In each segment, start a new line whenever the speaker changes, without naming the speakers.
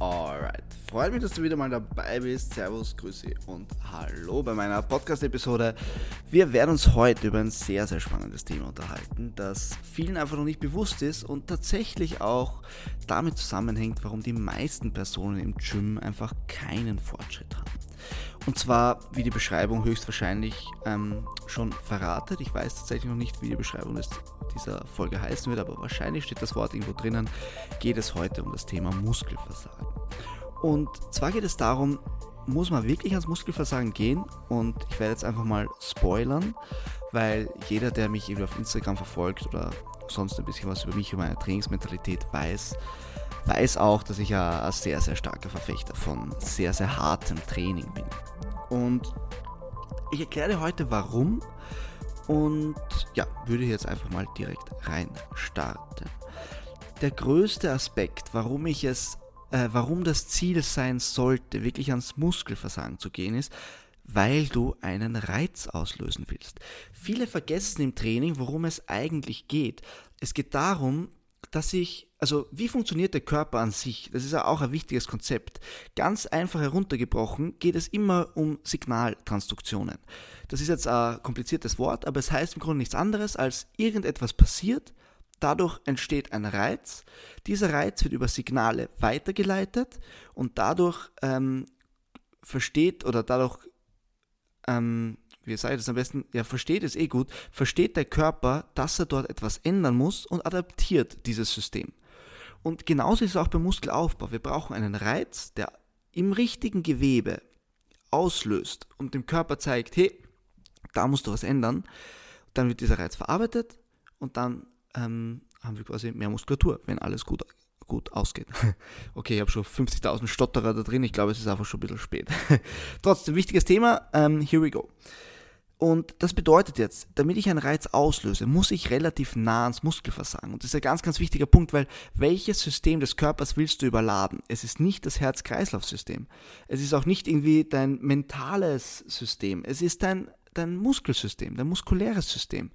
Alright, freut mich, dass du wieder mal dabei bist. Servus, Grüße und Hallo bei meiner Podcast-Episode. Wir werden uns heute über ein sehr, sehr spannendes Thema unterhalten, das vielen einfach noch nicht bewusst ist und tatsächlich auch damit zusammenhängt, warum die meisten Personen im Gym einfach keinen Fortschritt haben. Und zwar, wie die Beschreibung höchstwahrscheinlich ähm, schon verratet. Ich weiß tatsächlich noch nicht, wie die Beschreibung des, dieser Folge heißen wird, aber wahrscheinlich steht das Wort irgendwo drinnen. Geht es heute um das Thema Muskelversagen. Und zwar geht es darum, muss man wirklich ans Muskelversagen gehen? Und ich werde jetzt einfach mal spoilern, weil jeder, der mich irgendwie auf Instagram verfolgt oder sonst ein bisschen was über mich und meine Trainingsmentalität weiß, weiß auch, dass ich ja ein sehr, sehr starker Verfechter von sehr, sehr hartem Training bin. Und ich erkläre heute warum und ja, würde jetzt einfach mal direkt rein starten. Der größte Aspekt, warum ich es, äh, warum das Ziel sein sollte, wirklich ans Muskelversagen zu gehen, ist, weil du einen Reiz auslösen willst. Viele vergessen im Training, worum es eigentlich geht. Es geht darum, dass ich, also wie funktioniert der Körper an sich? Das ist ja auch ein wichtiges Konzept. Ganz einfach heruntergebrochen geht es immer um Signaltransduktionen. Das ist jetzt ein kompliziertes Wort, aber es heißt im Grunde nichts anderes als irgendetwas passiert, dadurch entsteht ein Reiz, dieser Reiz wird über Signale weitergeleitet und dadurch ähm, versteht oder dadurch ähm, wie sage ich das am besten, ja, versteht es eh gut, versteht der Körper, dass er dort etwas ändern muss und adaptiert dieses System. Und genauso ist es auch beim Muskelaufbau. Wir brauchen einen Reiz, der im richtigen Gewebe auslöst und dem Körper zeigt, hey, da musst du was ändern. Dann wird dieser Reiz verarbeitet und dann ähm, haben wir quasi mehr Muskulatur, wenn alles gut, gut ausgeht. okay, ich habe schon 50.000 Stotterer da drin, ich glaube, es ist einfach schon ein bisschen spät. Trotzdem, wichtiges Thema, ähm, here we go. Und das bedeutet jetzt, damit ich einen Reiz auslöse, muss ich relativ nah ans Muskelversagen. Und das ist ein ganz, ganz wichtiger Punkt, weil welches System des Körpers willst du überladen? Es ist nicht das Herz-Kreislauf-System. Es ist auch nicht irgendwie dein mentales System. Es ist dein, dein Muskelsystem, dein muskuläres System.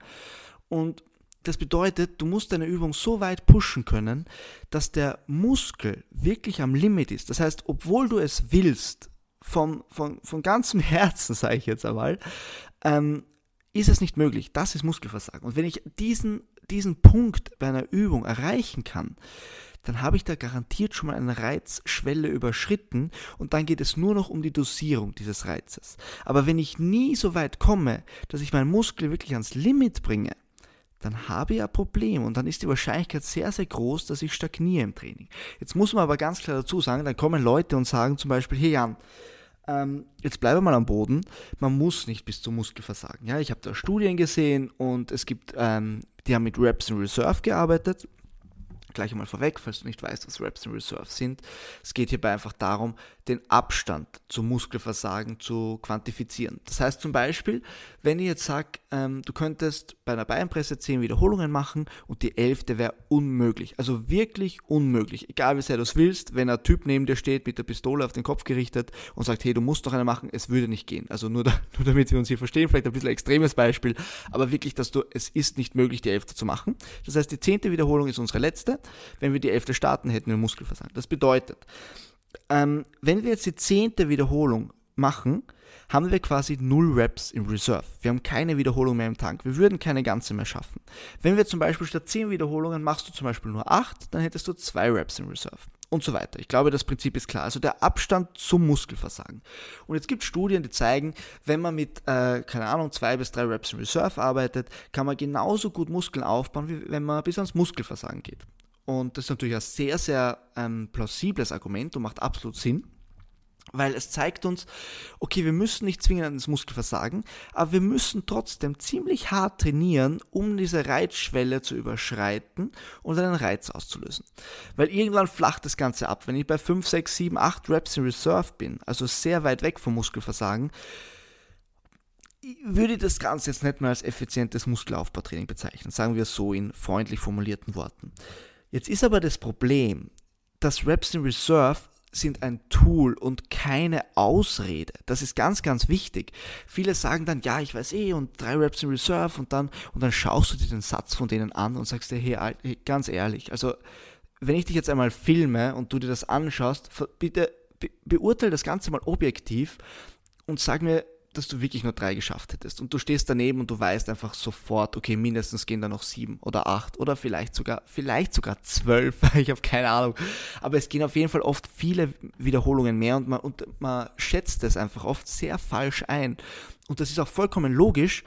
Und das bedeutet, du musst deine Übung so weit pushen können, dass der Muskel wirklich am Limit ist. Das heißt, obwohl du es willst, von, von, von ganzem Herzen, sage ich jetzt einmal, ähm, ist es nicht möglich. Das ist Muskelversagen. Und wenn ich diesen, diesen Punkt bei einer Übung erreichen kann, dann habe ich da garantiert schon mal eine Reizschwelle überschritten und dann geht es nur noch um die Dosierung dieses Reizes. Aber wenn ich nie so weit komme, dass ich meinen Muskel wirklich ans Limit bringe, dann habe ich ein Problem und dann ist die Wahrscheinlichkeit sehr, sehr groß, dass ich stagniere im Training. Jetzt muss man aber ganz klar dazu sagen, dann kommen Leute und sagen zum Beispiel, hey Jan, ähm, jetzt bleibe mal am Boden. Man muss nicht bis zum Muskelversagen. Ja, ich habe da Studien gesehen und es gibt, ähm, die haben mit Reps in Reserve gearbeitet gleich einmal vorweg, falls du nicht weißt, was Reps in Reserve sind. Es geht hierbei einfach darum, den Abstand zum Muskelversagen zu quantifizieren. Das heißt zum Beispiel, wenn ich jetzt sage, ähm, du könntest bei einer Beinpresse 10 Wiederholungen machen und die 11. wäre unmöglich. Also wirklich unmöglich. Egal wie sehr du es willst, wenn ein Typ neben dir steht mit der Pistole auf den Kopf gerichtet und sagt, hey, du musst doch eine machen, es würde nicht gehen. Also nur, da, nur damit wir uns hier verstehen, vielleicht ein bisschen ein extremes Beispiel, aber wirklich, dass du, es ist nicht möglich, die 11. zu machen. Das heißt, die 10. Wiederholung ist unsere letzte wenn wir die elfte starten, hätten wir Muskelversagen. Das bedeutet, ähm, wenn wir jetzt die zehnte Wiederholung machen, haben wir quasi null Reps im Reserve. Wir haben keine Wiederholung mehr im Tank. Wir würden keine ganze mehr schaffen. Wenn wir zum Beispiel statt 10 Wiederholungen machst du zum Beispiel nur 8, dann hättest du 2 Reps im Reserve. Und so weiter. Ich glaube, das Prinzip ist klar. Also der Abstand zum Muskelversagen. Und jetzt gibt es Studien, die zeigen, wenn man mit, äh, keine Ahnung, 2 bis 3 Reps im Reserve arbeitet, kann man genauso gut Muskeln aufbauen, wie wenn man bis ans Muskelversagen geht. Und das ist natürlich ein sehr, sehr ähm, plausibles Argument und macht absolut Sinn, weil es zeigt uns, okay, wir müssen nicht zwingend ans Muskelversagen, aber wir müssen trotzdem ziemlich hart trainieren, um diese Reizschwelle zu überschreiten und einen Reiz auszulösen. Weil irgendwann flacht das Ganze ab. Wenn ich bei 5, 6, 7, 8 Reps in Reserve bin, also sehr weit weg vom Muskelversagen, würde ich das Ganze jetzt nicht mehr als effizientes Muskelaufbautraining bezeichnen, sagen wir so in freundlich formulierten Worten. Jetzt ist aber das Problem, dass Reps in Reserve sind ein Tool und keine Ausrede. Das ist ganz, ganz wichtig. Viele sagen dann, ja, ich weiß eh, und drei Reps in Reserve und dann, und dann schaust du dir den Satz von denen an und sagst dir, hey ganz ehrlich, also wenn ich dich jetzt einmal filme und du dir das anschaust, bitte be beurteile das Ganze mal objektiv und sag mir, dass du wirklich nur drei geschafft hättest. Und du stehst daneben und du weißt einfach sofort, okay, mindestens gehen da noch sieben oder acht oder vielleicht sogar, vielleicht sogar zwölf. ich habe keine Ahnung. Aber es gehen auf jeden Fall oft viele Wiederholungen mehr und man, und man schätzt es einfach oft sehr falsch ein. Und das ist auch vollkommen logisch,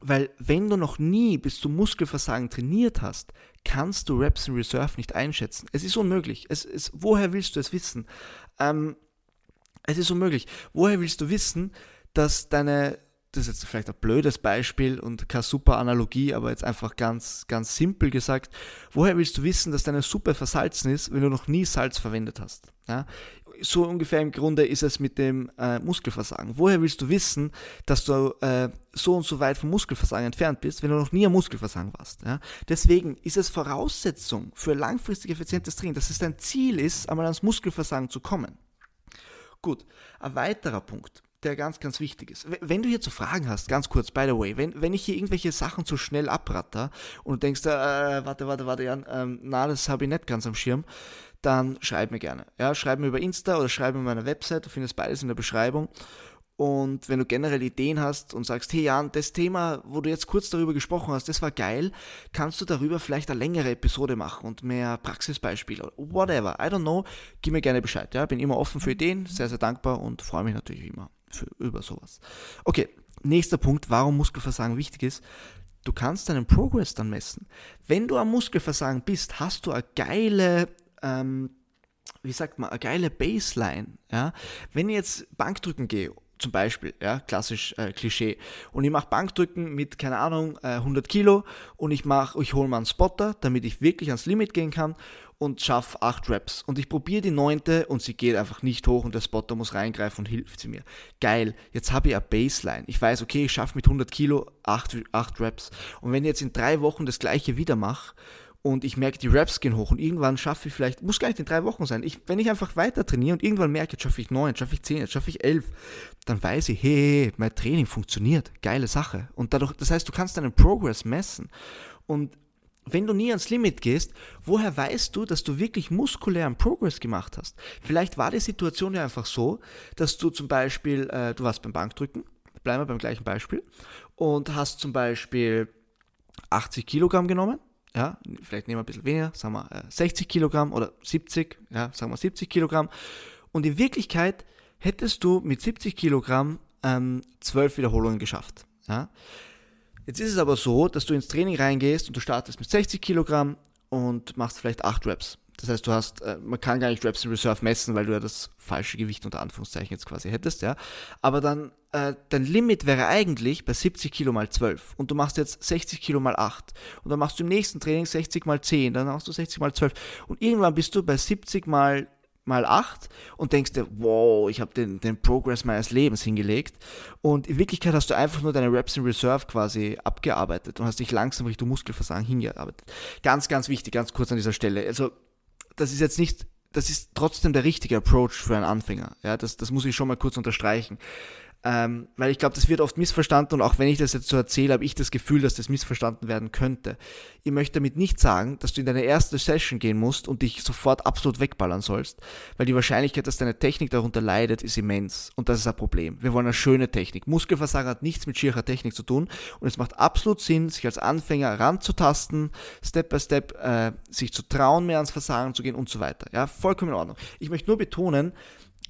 weil wenn du noch nie bis zum Muskelversagen trainiert hast, kannst du Reps in Reserve nicht einschätzen. Es ist unmöglich. Es ist, woher willst du es wissen? Ähm, es ist unmöglich. Woher willst du wissen, dass deine, das ist jetzt vielleicht ein blödes Beispiel und keine super Analogie, aber jetzt einfach ganz, ganz simpel gesagt, woher willst du wissen, dass deine Suppe versalzen ist, wenn du noch nie Salz verwendet hast? Ja? So ungefähr im Grunde ist es mit dem äh, Muskelversagen. Woher willst du wissen, dass du äh, so und so weit vom Muskelversagen entfernt bist, wenn du noch nie am Muskelversagen warst? Ja? Deswegen ist es Voraussetzung für langfristig effizientes Training, dass es dein Ziel ist, einmal ans Muskelversagen zu kommen. Gut, ein weiterer Punkt der ganz, ganz wichtig ist. Wenn du hier zu Fragen hast, ganz kurz, by the way, wenn, wenn ich hier irgendwelche Sachen zu schnell abratter und du denkst, äh, warte, warte, warte, Jan, ähm, na, das habe ich nicht ganz am Schirm, dann schreib mir gerne. Ja, schreib mir über Insta oder schreib mir meine Website, du findest beides in der Beschreibung. Und wenn du generell Ideen hast und sagst, hey Jan, das Thema, wo du jetzt kurz darüber gesprochen hast, das war geil, kannst du darüber vielleicht eine längere Episode machen und mehr Praxisbeispiele, whatever, I don't know, gib mir gerne Bescheid. Ja, bin immer offen für Ideen, sehr, sehr dankbar und freue mich natürlich immer für, über sowas. Okay, nächster Punkt, warum Muskelversagen wichtig ist. Du kannst deinen Progress dann messen. Wenn du am Muskelversagen bist, hast du eine geile, ähm, wie sagt man, eine geile Baseline. Ja? Wenn ich jetzt Bankdrücken gehe zum Beispiel, ja, klassisch äh, Klischee. Und ich mache Bankdrücken mit, keine Ahnung, äh, 100 Kilo und ich mache, ich hole mal einen Spotter, damit ich wirklich ans Limit gehen kann und schaffe 8 Reps. Und ich probiere die neunte und sie geht einfach nicht hoch und der Spotter muss reingreifen und hilft sie mir. Geil, jetzt habe ich eine Baseline. Ich weiß, okay, ich schaffe mit 100 Kilo 8, 8 Reps. Und wenn ich jetzt in drei Wochen das gleiche wieder mache und ich merke, die Raps gehen hoch und irgendwann schaffe ich vielleicht, muss gar nicht in drei Wochen sein, ich, wenn ich einfach weiter trainiere und irgendwann merke, jetzt schaffe ich neun, jetzt schaffe ich zehn, jetzt schaffe ich elf, dann weiß ich, hey, mein Training funktioniert, geile Sache. Und dadurch, das heißt, du kannst deinen Progress messen. Und wenn du nie ans Limit gehst, woher weißt du, dass du wirklich muskulären Progress gemacht hast? Vielleicht war die Situation ja einfach so, dass du zum Beispiel, äh, du warst beim Bankdrücken, bleiben wir beim gleichen Beispiel, und hast zum Beispiel 80 Kilogramm genommen ja, vielleicht nehmen wir ein bisschen weniger, sagen wir 60 äh, Kilogramm oder 70, ja, sagen wir 70 Kilogramm. Und in Wirklichkeit hättest du mit 70 Kilogramm ähm, 12 Wiederholungen geschafft. Ja. Jetzt ist es aber so, dass du ins Training reingehst und du startest mit 60 Kilogramm und machst vielleicht 8 Reps. Das heißt, du hast, äh, man kann gar nicht Reps in Reserve messen, weil du ja das falsche Gewicht unter Anführungszeichen jetzt quasi hättest, ja. Aber dann, äh, dein Limit wäre eigentlich bei 70 Kilo mal 12 und du machst jetzt 60 Kilo mal 8 und dann machst du im nächsten Training 60 mal 10, dann machst du 60 mal 12 und irgendwann bist du bei 70 mal mal 8 und denkst dir, wow, ich habe den, den Progress meines Lebens hingelegt. Und in Wirklichkeit hast du einfach nur deine Reps in Reserve quasi abgearbeitet und hast dich langsam Richtung Muskelversagen hingearbeitet. Ganz, ganz wichtig, ganz kurz an dieser Stelle. Also das ist jetzt nicht, das ist trotzdem der richtige Approach für einen Anfänger. Ja, das, das muss ich schon mal kurz unterstreichen. Ähm, weil ich glaube, das wird oft missverstanden und auch wenn ich das jetzt so erzähle, habe ich das Gefühl, dass das missverstanden werden könnte. Ich möchte damit nicht sagen, dass du in deine erste Session gehen musst und dich sofort absolut wegballern sollst, weil die Wahrscheinlichkeit, dass deine Technik darunter leidet, ist immens und das ist ein Problem. Wir wollen eine schöne Technik. Muskelversagen hat nichts mit schierer Technik zu tun und es macht absolut Sinn, sich als Anfänger ranzutasten, Step by Step äh, sich zu trauen, mehr ans Versagen zu gehen und so weiter. Ja, vollkommen in Ordnung. Ich möchte nur betonen,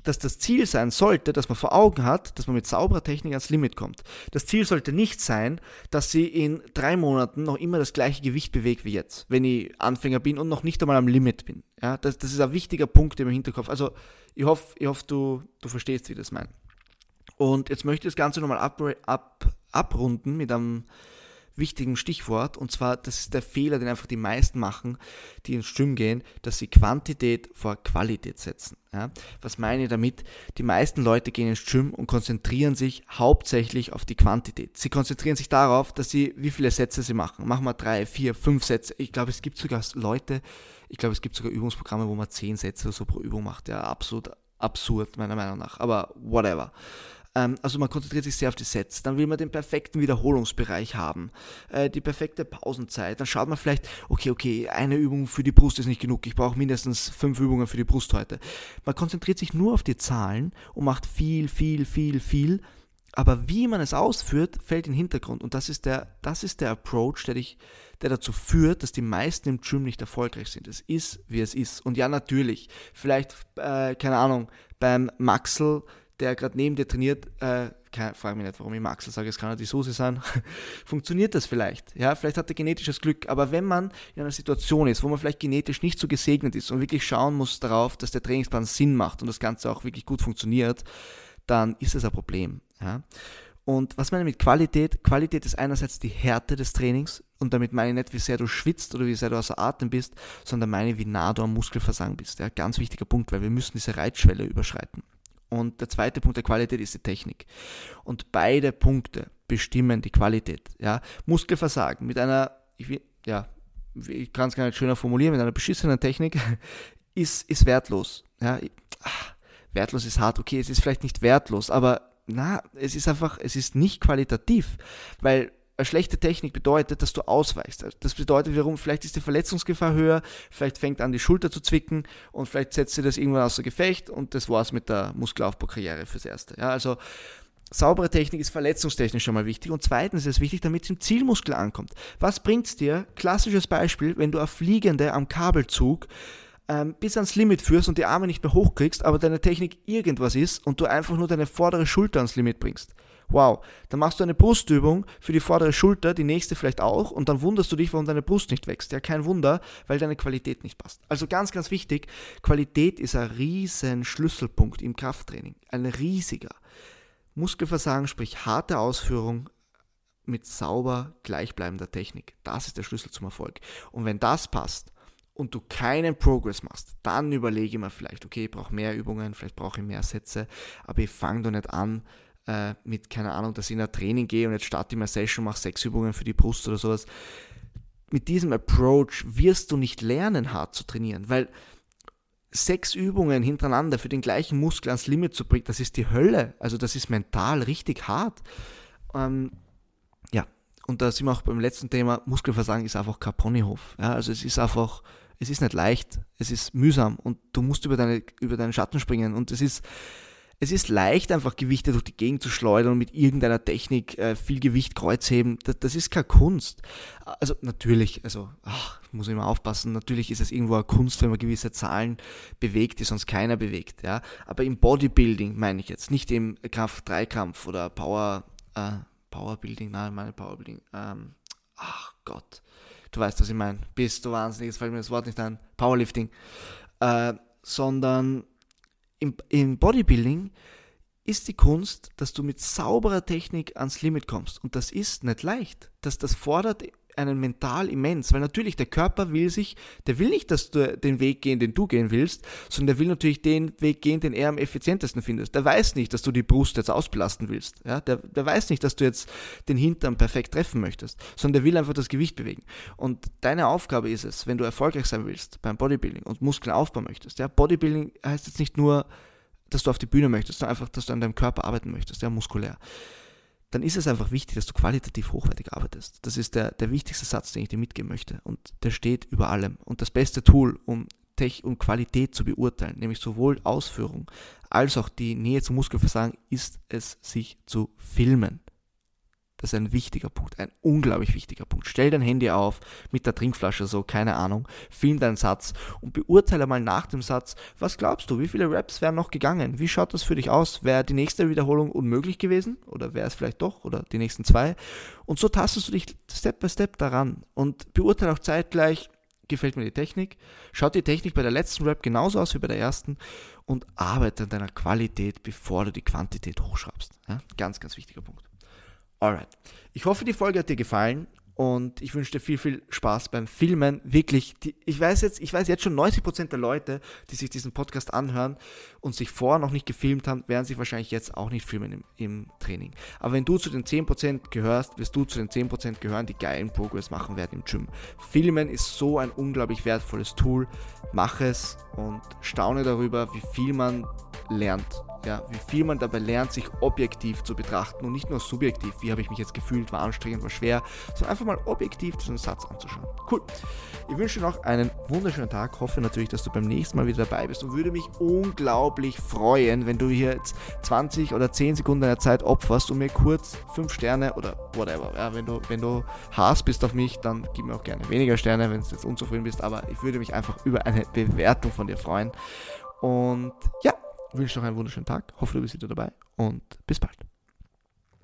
dass das Ziel sein sollte, dass man vor Augen hat, dass man mit sauberer Technik ans Limit kommt. Das Ziel sollte nicht sein, dass sie in drei Monaten noch immer das gleiche Gewicht bewegt wie jetzt, wenn ich Anfänger bin und noch nicht einmal am Limit bin. Ja, das, das ist ein wichtiger Punkt im Hinterkopf. Also ich hoffe, ich hoffe du, du verstehst, wie das meint. Und jetzt möchte ich das Ganze nochmal ab, ab, abrunden mit einem wichtigen Stichwort. Und zwar, das ist der Fehler, den einfach die meisten machen, die ins Gym gehen, dass sie Quantität vor Qualität setzen. Ja? Was meine ich damit? Die meisten Leute gehen ins Gym und konzentrieren sich hauptsächlich auf die Quantität. Sie konzentrieren sich darauf, dass sie, wie viele Sätze sie machen. Machen wir drei, vier, fünf Sätze. Ich glaube, es gibt sogar Leute, ich glaube, es gibt sogar Übungsprogramme, wo man zehn Sätze so pro Übung macht. Ja, absolut absurd, meiner Meinung nach. Aber whatever. Ähm, also man konzentriert sich sehr auf die Sets. Dann will man den perfekten Wiederholungsbereich haben, äh, die perfekte Pausenzeit. Dann schaut man vielleicht, okay, okay, eine Übung für die Brust ist nicht genug. Ich brauche mindestens fünf Übungen für die Brust heute. Man konzentriert sich nur auf die Zahlen und macht viel, viel, viel, viel. Aber wie man es ausführt, fällt in den Hintergrund. Und das ist der, das ist der Approach, der dich der dazu führt, dass die meisten im Gym nicht erfolgreich sind. Es ist, wie es ist. Und ja, natürlich, vielleicht, äh, keine Ahnung, beim Maxel, der gerade neben dir trainiert, äh, frage mich nicht, warum ich Maxel sage, es kann ja die Soße sein, funktioniert das vielleicht. Ja, vielleicht hat er genetisches Glück. Aber wenn man in einer Situation ist, wo man vielleicht genetisch nicht so gesegnet ist und wirklich schauen muss darauf, dass der Trainingsplan Sinn macht und das Ganze auch wirklich gut funktioniert, dann ist das ein Problem. Ja? Und was meine ich mit Qualität? Qualität ist einerseits die Härte des Trainings und damit meine ich nicht, wie sehr du schwitzt oder wie sehr du außer Atem bist, sondern meine, wie nah du am Muskelversagen bist. Ja, ganz wichtiger Punkt, weil wir müssen diese Reitschwelle überschreiten. Und der zweite Punkt der Qualität ist die Technik. Und beide Punkte bestimmen die Qualität. Ja, Muskelversagen mit einer, ich, will, ja, ich kann es gar nicht schöner formulieren, mit einer beschissenen Technik ist, ist wertlos. Ja, ach, wertlos ist hart, okay, es ist vielleicht nicht wertlos, aber na, es ist einfach, es ist nicht qualitativ, weil schlechte Technik bedeutet, dass du ausweichst. Das bedeutet wiederum, vielleicht ist die Verletzungsgefahr höher, vielleicht fängt an die Schulter zu zwicken und vielleicht setzt sie das irgendwann außer Gefecht und das war's mit der Muskelaufbaukarriere fürs Erste. Ja, also saubere Technik ist verletzungstechnisch schon mal wichtig und zweitens ist es wichtig, damit es im Zielmuskel ankommt. Was bringt es dir? Klassisches Beispiel, wenn du auf Fliegende am Kabelzug ähm, bis ans Limit führst und die Arme nicht mehr hochkriegst, aber deine Technik irgendwas ist und du einfach nur deine vordere Schulter ans Limit bringst. Wow, dann machst du eine Brustübung für die vordere Schulter, die nächste vielleicht auch, und dann wunderst du dich, warum deine Brust nicht wächst. Ja, kein Wunder, weil deine Qualität nicht passt. Also ganz, ganz wichtig, Qualität ist ein riesen Schlüsselpunkt im Krafttraining. Ein riesiger. Muskelversagen, sprich harte Ausführung mit sauber gleichbleibender Technik. Das ist der Schlüssel zum Erfolg. Und wenn das passt, und du keinen Progress machst, dann überlege ich mir vielleicht, okay, ich brauche mehr Übungen, vielleicht brauche ich mehr Sätze, aber ich fange doch nicht an äh, mit, keine Ahnung, dass ich in ein Training gehe und jetzt starte ich meine Session, mache sechs Übungen für die Brust oder sowas. Mit diesem Approach wirst du nicht lernen, hart zu trainieren, weil sechs Übungen hintereinander für den gleichen Muskel ans Limit zu bringen, das ist die Hölle. Also das ist mental richtig hart. Ähm, ja, und da sind wir auch beim letzten Thema, Muskelversagen ist einfach kein Ponyhof. Ja, also es ist einfach es ist nicht leicht, es ist mühsam und du musst über, deine, über deinen Schatten springen und es ist, es ist leicht, einfach Gewichte durch die Gegend zu schleudern und mit irgendeiner Technik äh, viel Gewicht kreuzheben. Das, das, ist keine Kunst. Also natürlich, also ach, muss ich immer aufpassen, natürlich ist es irgendwo eine Kunst, wenn man gewisse Zahlen bewegt, die sonst keiner bewegt. Ja? Aber im Bodybuilding meine ich jetzt, nicht im Kraft-3-Kampf oder Power, äh, Powerbuilding, nein, meine Powerbuilding. Ähm, ach Gott du weißt, was ich meine, bist du wahnsinnig, jetzt fällt mir das Wort nicht ein, Powerlifting, äh, sondern im, im Bodybuilding ist die Kunst, dass du mit sauberer Technik ans Limit kommst. Und das ist nicht leicht. Das, das fordert einen mental immens, weil natürlich der Körper will sich, der will nicht, dass du den Weg gehen, den du gehen willst, sondern der will natürlich den Weg gehen, den er am effizientesten findest. Der weiß nicht, dass du die Brust jetzt ausbelasten willst. Ja? Der, der weiß nicht, dass du jetzt den Hintern perfekt treffen möchtest, sondern der will einfach das Gewicht bewegen. Und deine Aufgabe ist es, wenn du erfolgreich sein willst beim Bodybuilding und Muskeln aufbauen möchtest. Ja? Bodybuilding heißt jetzt nicht nur, dass du auf die Bühne möchtest, sondern einfach, dass du an deinem Körper arbeiten möchtest, ja, muskulär dann ist es einfach wichtig, dass du qualitativ hochwertig arbeitest. Das ist der, der wichtigste Satz, den ich dir mitgeben möchte. Und der steht über allem. Und das beste Tool, um Tech und Qualität zu beurteilen, nämlich sowohl Ausführung als auch die Nähe zum Muskelversagen, ist es, sich zu filmen. Das ist ein wichtiger Punkt, ein unglaublich wichtiger Punkt. Stell dein Handy auf mit der Trinkflasche, so, keine Ahnung, film deinen Satz und beurteile mal nach dem Satz, was glaubst du, wie viele Raps wären noch gegangen? Wie schaut das für dich aus? Wäre die nächste Wiederholung unmöglich gewesen? Oder wäre es vielleicht doch? Oder die nächsten zwei? Und so tastest du dich Step by Step daran und beurteile auch zeitgleich, gefällt mir die Technik, schaut die Technik bei der letzten Rap genauso aus wie bei der ersten und arbeite an deiner Qualität, bevor du die Quantität hochschraubst. Ja? Ganz, ganz wichtiger Punkt. Alright. Ich hoffe, die Folge hat dir gefallen und ich wünsche dir viel, viel Spaß beim Filmen. Wirklich, die, ich weiß jetzt, ich weiß jetzt schon 90% der Leute, die sich diesen Podcast anhören und sich vorher noch nicht gefilmt haben, werden sich wahrscheinlich jetzt auch nicht filmen im, im Training. Aber wenn du zu den 10% gehörst, wirst du zu den 10% gehören, die geilen Progress machen werden im Gym. Filmen ist so ein unglaublich wertvolles Tool. Mach es und staune darüber, wie viel man lernt. Ja, wie viel man dabei lernt, sich objektiv zu betrachten und nicht nur subjektiv, wie habe ich mich jetzt gefühlt, war anstrengend, war schwer, sondern einfach mal objektiv diesen Satz anzuschauen. Cool. Ich wünsche dir noch einen wunderschönen Tag, hoffe natürlich, dass du beim nächsten Mal wieder dabei bist und würde mich unglaublich freuen, wenn du hier jetzt 20 oder 10 Sekunden deiner Zeit opferst und mir kurz 5 Sterne oder whatever, ja, wenn du, wenn du Hass bist auf mich, dann gib mir auch gerne weniger Sterne, wenn du jetzt unzufrieden bist, aber ich würde mich einfach über eine Bewertung von dir freuen. Und ja, wünsche noch einen wunderschönen Tag, hoffe du bist wieder dabei und bis bald.